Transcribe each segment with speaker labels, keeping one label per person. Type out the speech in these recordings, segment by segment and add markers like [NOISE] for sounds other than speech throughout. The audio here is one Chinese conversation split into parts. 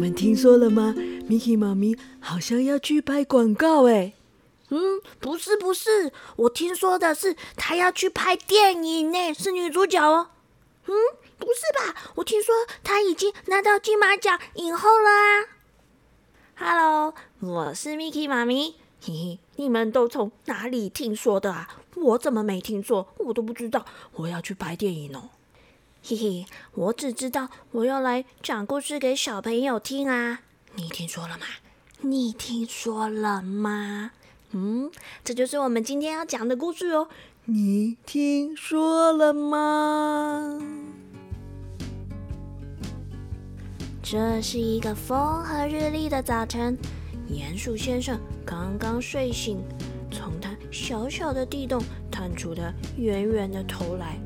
Speaker 1: 你们听说了吗？Miki 妈咪好像要去拍广告哎。
Speaker 2: 嗯，不是不是，我听说的是她要去拍电影呢，是女主角哦。嗯，不是吧？我听说她已经拿到金马奖影后了啊。Hello，我是 Miki 妈咪。嘿嘿，你们都从哪里听说的啊？我怎么没听说？我都不知道我要去拍电影哦。嘿嘿，我只知道我要来讲故事给小朋友听啊！你听说了吗？你听说了吗？嗯，这就是我们今天要讲的故事哦。
Speaker 1: 你听说了吗？
Speaker 2: 这是一个风和日丽的早晨，鼹鼠先生刚刚睡醒，从他小小的地洞探出他圆圆的头来。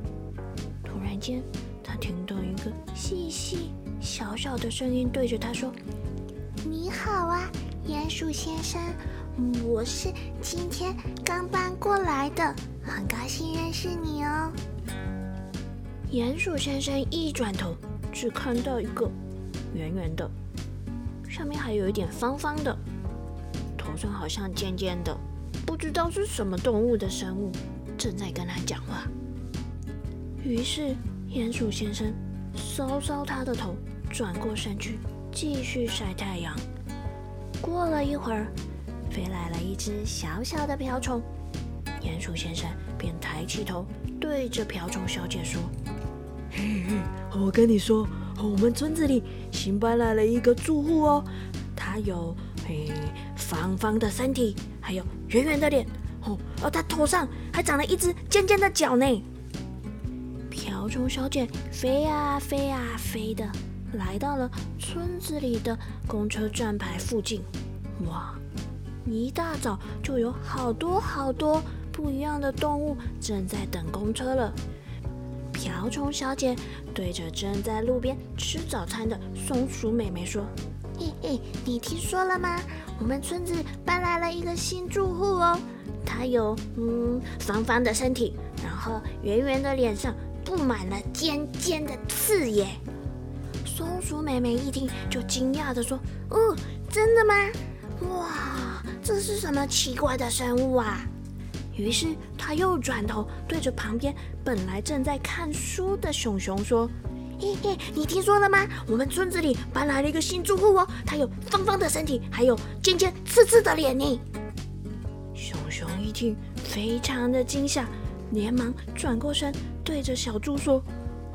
Speaker 2: 突然间，细细小小的声音对着他说：“
Speaker 3: 你好啊，鼹鼠先生，我是今天刚搬过来的，很高兴认识你哦。”
Speaker 2: 鼹鼠先生一转头，只看到一个圆圆的，上面还有一点方方的，头上好像尖尖的，不知道是什么动物的生物，正在跟他讲话。于是，鼹鼠先生搔搔他的头，转过身去继续晒太阳。过了一会儿，飞来了一只小小的瓢虫，鼹鼠先生便抬起头，对着瓢虫小姐说：“
Speaker 1: 嘿嘿，我跟你说，我们村子里新搬来了一个住户哦，他有嘿方方的身体，还有圆圆的脸，哦，而他头上还长了一只尖尖的角呢。”
Speaker 2: 瓢虫小姐飞呀飞呀飞的，来到了村子里的公车站牌附近。哇！一大早就有好多好多不一样的动物正在等公车了。瓢虫小姐对着正在路边吃早餐的松鼠妹妹说：“
Speaker 3: 嘿嘿，你听说了吗？我们村子搬来了一个新住户哦。
Speaker 2: 他有嗯方方的身体，然后圆圆的脸上。”布满了尖尖的刺耶！松鼠妹妹一听就惊讶的说：“哦，真的吗？哇，这是什么奇怪的生物啊？”于是她又转头对着旁边本来正在看书的熊熊说：“嘿嘿，你听说了吗？我们村子里搬来了一个新住户哦，他有方方的身体，还有尖尖刺刺的脸呢。”熊熊一听非常的惊吓，连忙转过身。对着小猪说：“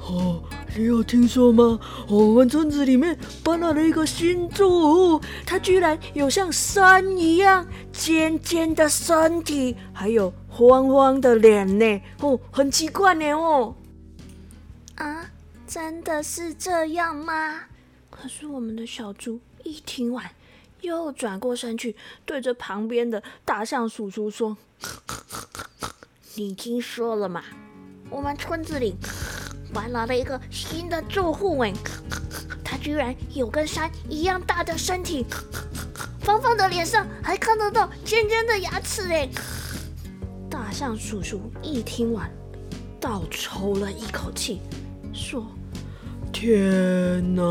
Speaker 1: 哦，你有听说吗？我们村子里面搬来了一个新住户，他居然有像山一样尖尖的身体，还有方方的脸呢！哦，很奇怪呢！哦，
Speaker 2: 啊，真的是这样吗？可是我们的小猪一听完，又转过身去，对着旁边的大象叔叔说：‘ [LAUGHS] 你听说了吗？’”我们村子里搬来了一个新的住户哎，他居然有跟山一样大的身体，方方的脸上还看得到尖尖的牙齿哎。大象叔叔一听完，倒抽了一口气，说：“
Speaker 1: 天哪！”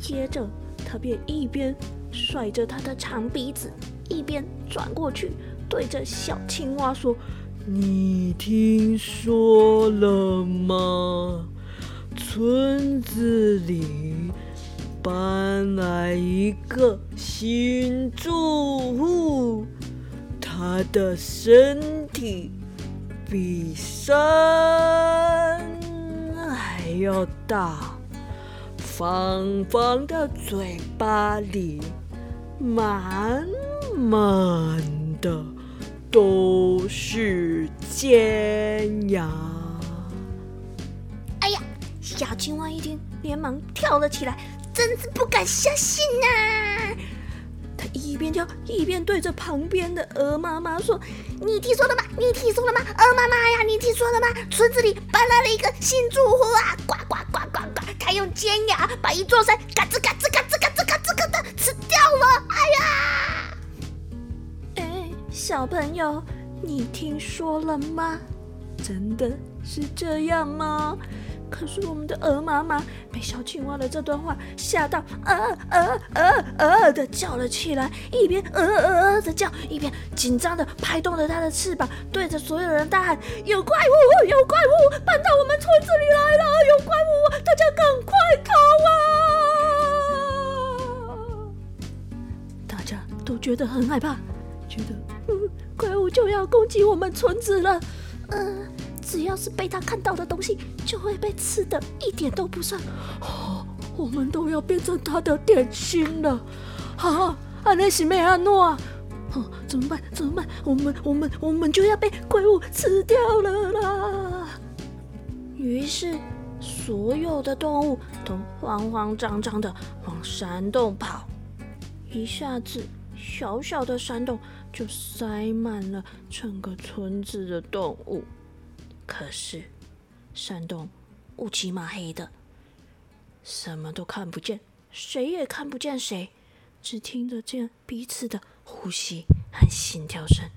Speaker 2: 接着他便一边甩着他的长鼻子，一边转过去对着小青蛙说。
Speaker 1: 你听说了吗？村子里搬来一个新住户，他的身体比山还要大，方方的嘴巴里满满的。都是尖牙！
Speaker 2: 哎呀，小青蛙一听，连忙跳了起来，真是不敢相信呐！他一边跳一边对着旁边的鹅妈妈说：“你听说了吗？你听说了吗？鹅妈妈呀，你听说了吗？村子里搬来了一个新住户啊！呱呱呱呱呱！他用尖牙把一座山嘎吱嘎吱嘎吱嘎吱嘎吱嘎的吃掉了！哎呀！”小朋友，你听说了吗？真的是这样吗？
Speaker 1: 可是我们的鹅妈妈被小青蛙的这段话吓到，呃呃呃呃的叫了起来，一边呃呃的叫，一边紧张的拍动着它的翅膀，对着所有人大喊：“有怪物！有怪物！搬到我们村子里来了！有怪物！大家赶快逃啊！”大家都觉得很害怕，觉得 [LAUGHS] 怪物就要攻击我们村子了，嗯。只要是被他看到的东西，就会被吃的，一点都不剩。哦，[GASPS] 我们都要变成他的点心了。啊，安内西梅阿诺啊！哦，怎么办？怎么办？我们，我们，我们就要被怪物吃掉了啦！于是，所有的动物都慌慌张张的往山洞跑。一下子，小小的山洞就塞满了整个村子的动物。可是，山洞乌漆嘛黑的，什么都看不见，谁也看不见谁，只听得见彼此的呼吸和心跳声。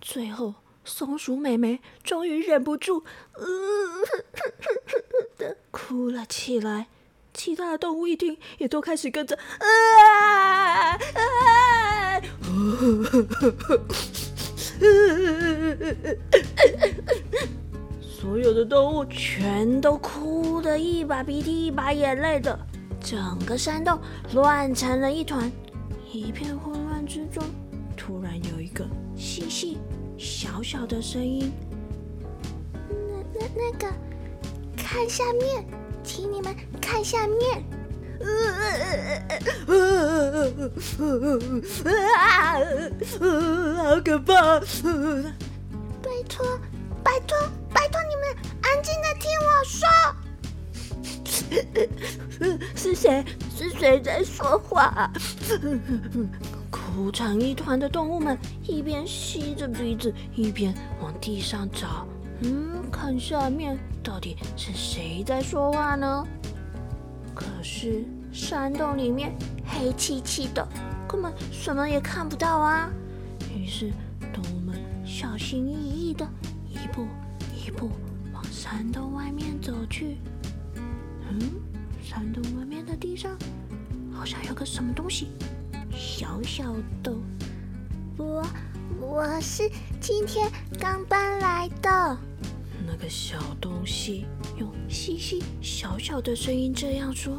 Speaker 1: 最后，松鼠妹妹终于忍不住，[LAUGHS] 的哭了起来。其他的动物一听，也都开始跟着啊啊！所有的动物全都哭得一把鼻涕一把眼泪的，整个山洞乱成了一团。一片混乱之中，突然有一个细细小小的声音：“
Speaker 3: 那那那个，看下面。”请你们看下面，
Speaker 1: 好可怕！
Speaker 3: 拜托，拜托，拜托你们安静的听
Speaker 1: 我说。是谁？是谁在说话？哭成一团的动物们一边吸着鼻子，一边往地上找。嗯，看下面到底是谁在说话呢？可是山洞里面黑漆漆的，根本什么也看不到啊。于是动物们小心翼翼的一步一步往山洞外面走去。嗯，山洞外面的地上好像有个什么东西，小小的。
Speaker 3: 我。我是今天刚搬来的。
Speaker 1: 那个小东西用细细小小的声音这样说：“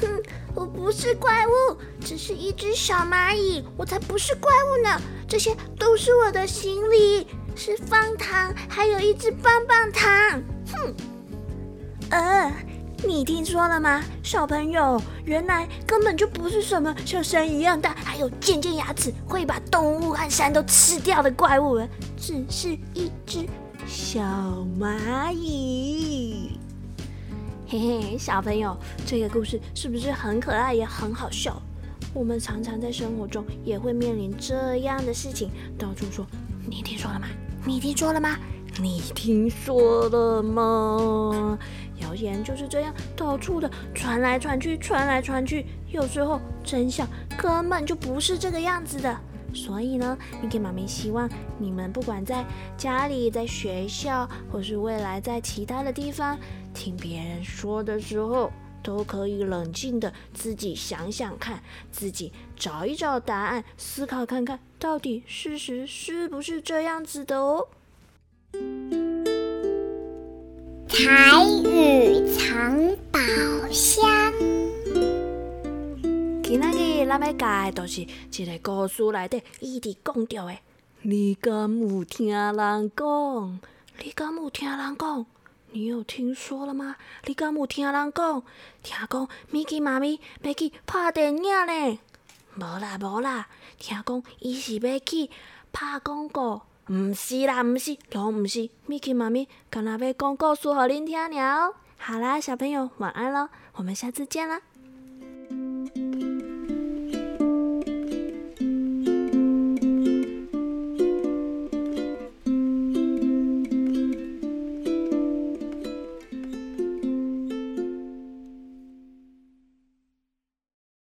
Speaker 3: 哼，我不是怪物，只是一只小蚂蚁，我才不是怪物呢。这些都是我的行李，是方糖，还有一只棒棒糖。哼，
Speaker 1: 呃。”你听说了吗，小朋友？原来根本就不是什么像山一样大，还有尖尖牙齿，会把动物和山都吃掉的怪物，只是一只小蚂蚁。嘿嘿，小朋友，这个故事是不是很可爱，也很好笑？我们常常在生活中也会面临这样的事情，到处说：“你听说了吗？你听说了吗？你听说了吗？”谣言就是这样到处的传来传去，传来传去。有时候真相根本就不是这个样子的。所以呢，Miki 妈咪希望你们不管在家里、在学校，或是未来在其他的地方听别人说的时候，都可以冷静的自己想想看，自己找一找答案，思考看看到底事实是不是这样子的哦。
Speaker 3: 台语藏宝箱。
Speaker 1: 今仔日咱要教的就是一个故事内底一直讲着的。你敢有听人讲？你敢有听人讲？你有听说了吗？你敢有听人讲？听讲米奇妈咪要去拍电影呢？无啦无啦，听讲伊是要去拍广告。毋是啦，毋是，拢毋是。Miki 妈咪刚若要讲故事互恁听了。好啦，小朋友晚安咯，我们下次见啦。